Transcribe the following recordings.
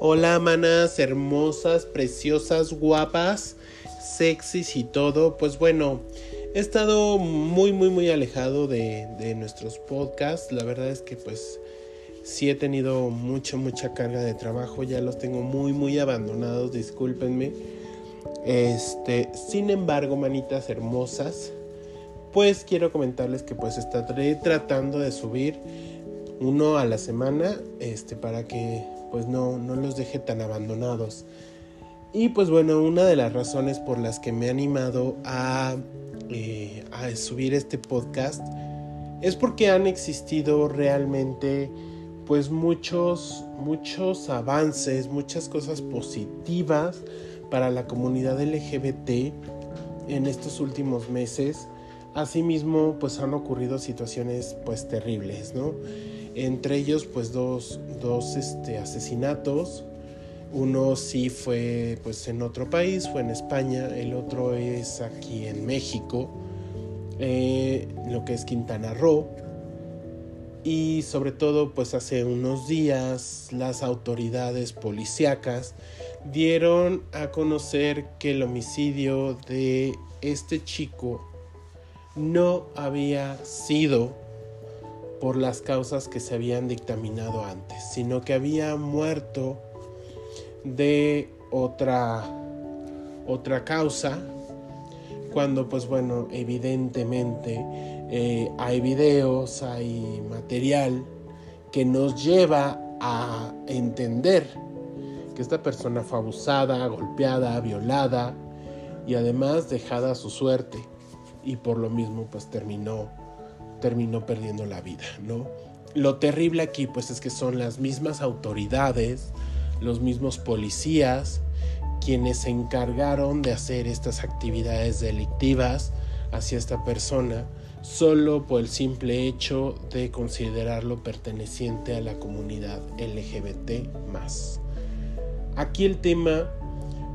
Hola, manas hermosas, preciosas, guapas, sexys y todo. Pues bueno, he estado muy, muy, muy alejado de, de nuestros podcasts. La verdad es que pues sí he tenido mucha, mucha carga de trabajo. Ya los tengo muy, muy abandonados, discúlpenme. Este, sin embargo, manitas hermosas, pues quiero comentarles que pues estaré tratando de subir uno a la semana, este, para que pues no, no los deje tan abandonados. Y pues bueno, una de las razones por las que me he animado a, eh, a subir este podcast es porque han existido realmente pues muchos, muchos avances, muchas cosas positivas para la comunidad LGBT en estos últimos meses. Asimismo, pues han ocurrido situaciones pues terribles, ¿no? Entre ellos, pues dos, dos este, asesinatos. Uno sí fue pues en otro país, fue en España, el otro es aquí en México, eh, lo que es Quintana Roo. Y sobre todo, pues hace unos días las autoridades policíacas dieron a conocer que el homicidio de este chico no había sido por las causas que se habían dictaminado antes, sino que había muerto de otra otra causa cuando pues bueno evidentemente eh, hay videos hay material que nos lleva a entender que esta persona fue abusada golpeada violada y además dejada a su suerte y por lo mismo pues terminó terminó perdiendo la vida, ¿no? Lo terrible aquí pues es que son las mismas autoridades, los mismos policías, quienes se encargaron de hacer estas actividades delictivas hacia esta persona solo por el simple hecho de considerarlo perteneciente a la comunidad LGBT Aquí el tema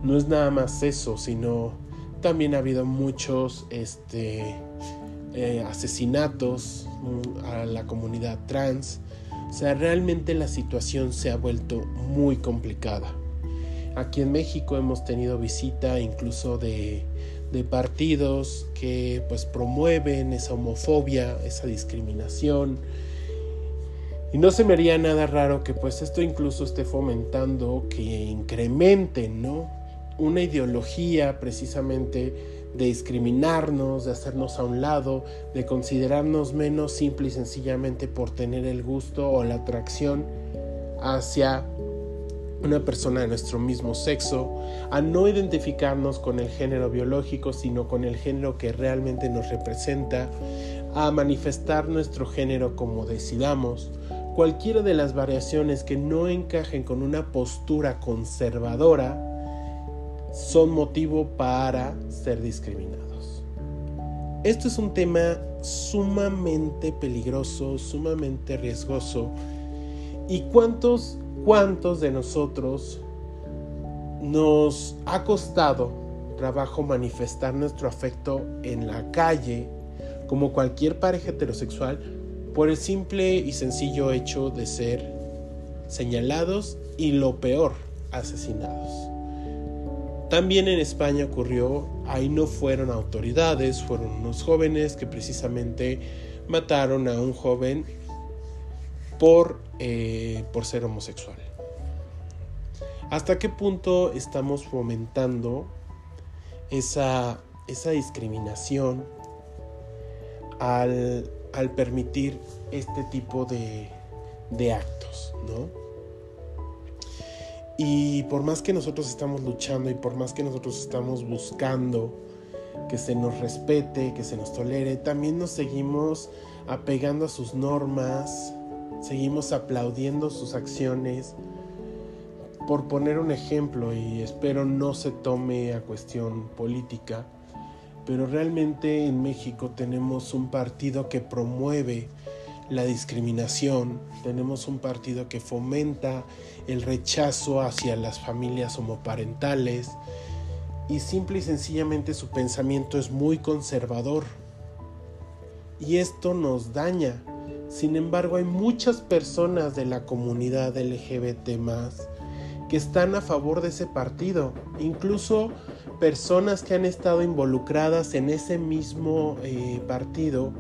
no es nada más eso, sino también ha habido muchos este, eh, asesinatos mm, a la comunidad trans. O sea, realmente la situación se ha vuelto muy complicada. Aquí en México hemos tenido visita incluso de, de partidos que pues promueven esa homofobia, esa discriminación. Y no se me haría nada raro que pues esto incluso esté fomentando que incrementen, ¿no? Una ideología precisamente de discriminarnos, de hacernos a un lado, de considerarnos menos simple y sencillamente por tener el gusto o la atracción hacia una persona de nuestro mismo sexo, a no identificarnos con el género biológico, sino con el género que realmente nos representa, a manifestar nuestro género como decidamos, cualquiera de las variaciones que no encajen con una postura conservadora, son motivo para ser discriminados. Esto es un tema sumamente peligroso, sumamente riesgoso. ¿Y cuántos, cuántos de nosotros nos ha costado trabajo manifestar nuestro afecto en la calle, como cualquier pareja heterosexual, por el simple y sencillo hecho de ser señalados y lo peor, asesinados? También en España ocurrió, ahí no fueron autoridades, fueron unos jóvenes que precisamente mataron a un joven por, eh, por ser homosexual. ¿Hasta qué punto estamos fomentando esa, esa discriminación al, al, permitir este tipo de, de actos? ¿no? Y por más que nosotros estamos luchando y por más que nosotros estamos buscando que se nos respete, que se nos tolere, también nos seguimos apegando a sus normas, seguimos aplaudiendo sus acciones. Por poner un ejemplo, y espero no se tome a cuestión política, pero realmente en México tenemos un partido que promueve la discriminación, tenemos un partido que fomenta el rechazo hacia las familias homoparentales y simple y sencillamente su pensamiento es muy conservador. Y esto nos daña. Sin embargo, hay muchas personas de la comunidad LGBT que están a favor de ese partido. Incluso personas que han estado involucradas en ese mismo eh, partido,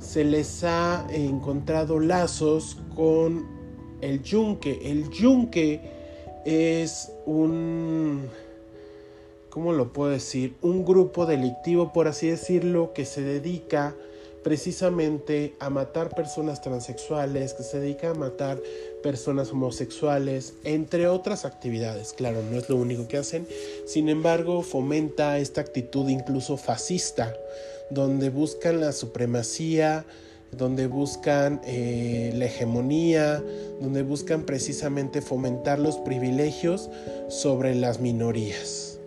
se les ha encontrado lazos con el yunque. El yunque es un, ¿cómo lo puedo decir? Un grupo delictivo, por así decirlo, que se dedica precisamente a matar personas transexuales, que se dedica a matar personas homosexuales, entre otras actividades. Claro, no es lo único que hacen, sin embargo, fomenta esta actitud incluso fascista, donde buscan la supremacía, donde buscan eh, la hegemonía, donde buscan precisamente fomentar los privilegios sobre las minorías.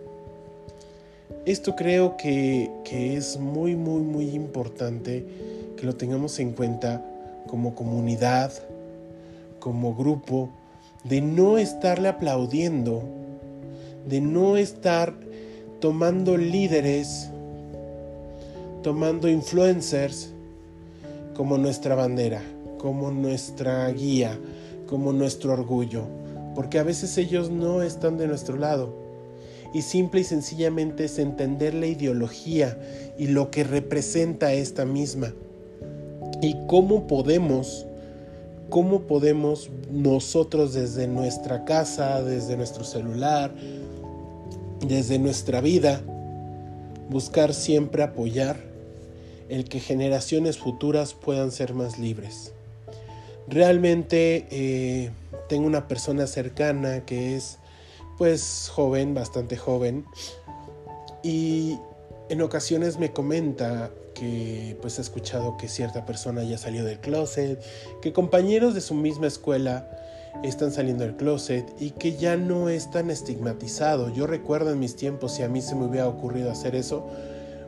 Esto creo que, que es muy, muy, muy importante que lo tengamos en cuenta como comunidad, como grupo, de no estarle aplaudiendo, de no estar tomando líderes, tomando influencers como nuestra bandera, como nuestra guía, como nuestro orgullo, porque a veces ellos no están de nuestro lado. Y simple y sencillamente es entender la ideología y lo que representa esta misma. Y cómo podemos, cómo podemos nosotros desde nuestra casa, desde nuestro celular, desde nuestra vida, buscar siempre apoyar el que generaciones futuras puedan ser más libres. Realmente eh, tengo una persona cercana que es pues joven, bastante joven, y en ocasiones me comenta que pues ha escuchado que cierta persona ya salió del closet, que compañeros de su misma escuela están saliendo del closet y que ya no es tan estigmatizado. Yo recuerdo en mis tiempos si a mí se me hubiera ocurrido hacer eso,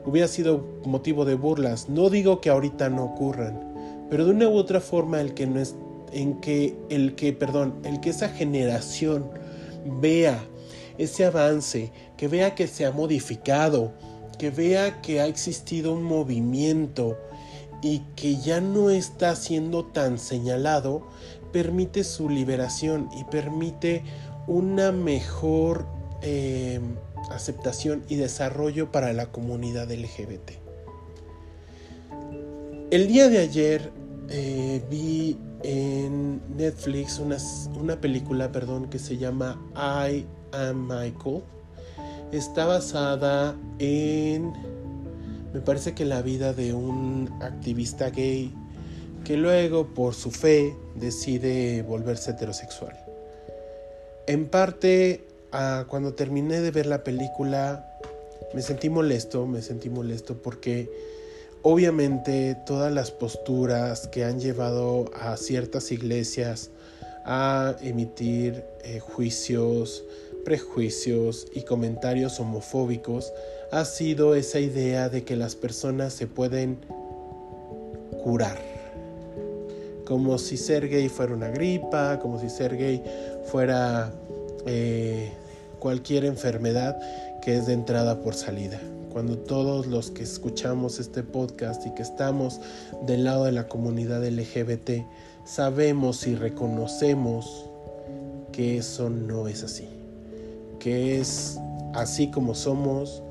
hubiera sido motivo de burlas. No digo que ahorita no ocurran, pero de una u otra forma el que no es en que el que, perdón, el que esa generación vea ese avance, que vea que se ha modificado, que vea que ha existido un movimiento y que ya no está siendo tan señalado, permite su liberación y permite una mejor eh, aceptación y desarrollo para la comunidad LGBT. El día de ayer eh, vi en Netflix una, una, película perdón, que se llama I Am Michael. Está basada en, me parece que la vida de un activista gay que luego por su fe decide volverse heterosexual. En parte cuando terminé de ver la película me sentí molesto, me sentí molesto porque obviamente todas las posturas que han llevado a ciertas iglesias a emitir eh, juicios, prejuicios y comentarios homofóbicos ha sido esa idea de que las personas se pueden curar. Como si ser gay fuera una gripa, como si ser gay fuera eh, cualquier enfermedad que es de entrada por salida. Cuando todos los que escuchamos este podcast y que estamos del lado de la comunidad LGBT sabemos y reconocemos que eso no es así, que es así como somos,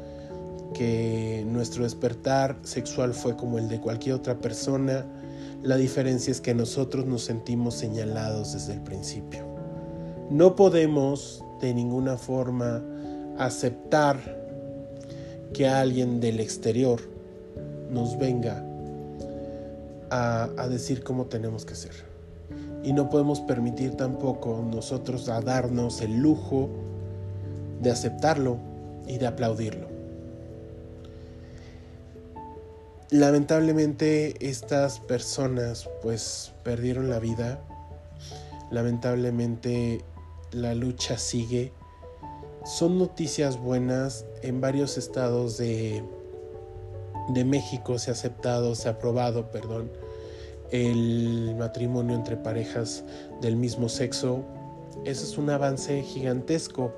que nuestro despertar sexual fue como el de cualquier otra persona, la diferencia es que nosotros nos sentimos señalados desde el principio. No podemos de ninguna forma aceptar que alguien del exterior nos venga a, decir cómo tenemos que ser. Y no podemos permitir tampoco nosotros a darnos el lujo de aceptarlo y de aplaudirlo. Lamentablemente estas personas pues perdieron la vida. Lamentablemente la lucha sigue. Son noticias buenas. En varios estados de, de México se ha aceptado, se ha aprobado, perdón, el matrimonio entre parejas del mismo sexo. Eso es un avance gigantesco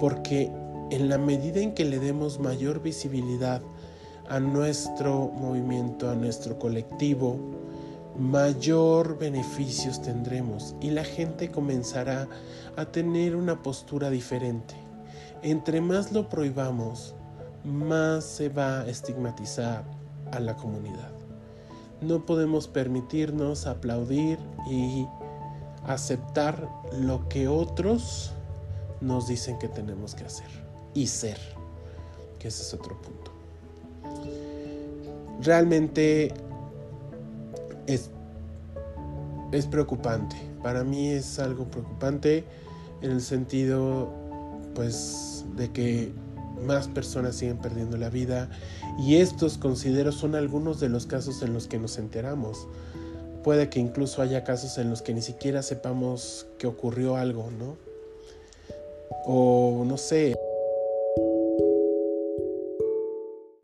porque en la medida en que le demos mayor visibilidad a nuestro movimiento, a nuestro colectivo, mayor beneficios tendremos y la gente comenzará a tener una postura diferente. Entre más lo prohibamos, más se va a estigmatizar a la comunidad. No podemos permitirnos aplaudir y aceptar lo que otros nos dicen que tenemos que hacer y ser, que ese es otro punto. Realmente es, es preocupante, para mí es algo preocupante en el sentido pues de que más personas siguen perdiendo la vida y estos considero son algunos de los casos en los que nos enteramos. Puede que incluso haya casos en los que ni siquiera sepamos que ocurrió algo, ¿no? O no sé.